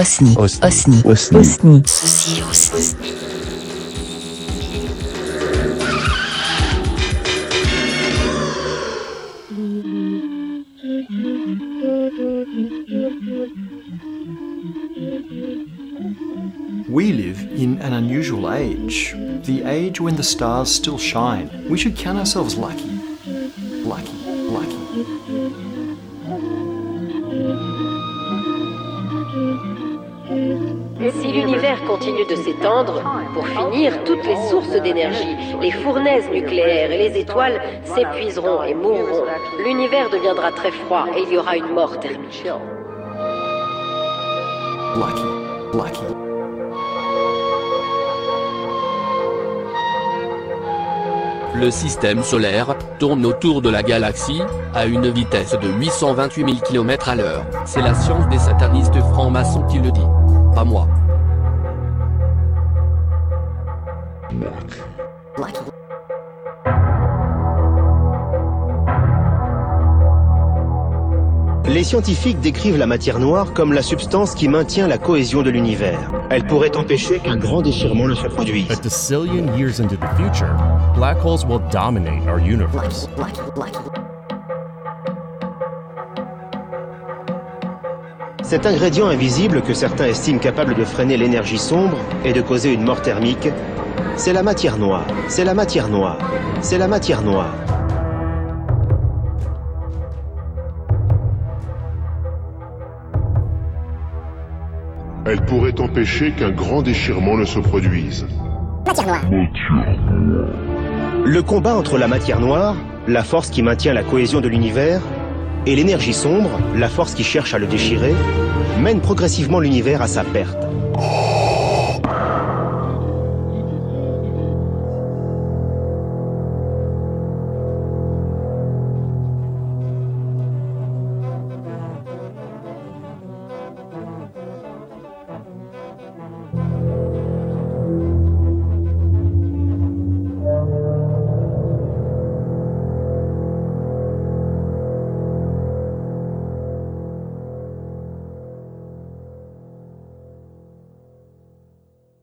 Osni. Osni. Osni. Osni. Osni. Ceci aussi. We live in an unusual age, the age when the stars still shine. We should count ourselves lucky. Lucky, lucky. Continue de s'étendre, pour finir, toutes les sources d'énergie, les fournaises nucléaires et les étoiles s'épuiseront et mourront. L'univers deviendra très froid et il y aura une mort thermique. Lucky, lucky. Le système solaire tourne autour de la galaxie, à une vitesse de 828 000 km à l'heure. C'est la science des satanistes francs-maçons qui le dit. Pas moi. Les scientifiques décrivent la matière noire comme la substance qui maintient la cohésion de l'univers. Elle pourrait empêcher qu'un grand déchirement ne se produise. A years into the future, black holes will dominate our universe. Cet ingrédient invisible que certains estiment capable de freiner l'énergie sombre et de causer une mort thermique, c'est la matière noire. C'est la matière noire. C'est la matière noire. Elle pourrait empêcher qu'un grand déchirement ne se produise. Le combat entre la matière noire, la force qui maintient la cohésion de l'univers, et l'énergie sombre, la force qui cherche à le déchirer, mène progressivement l'univers à sa perte.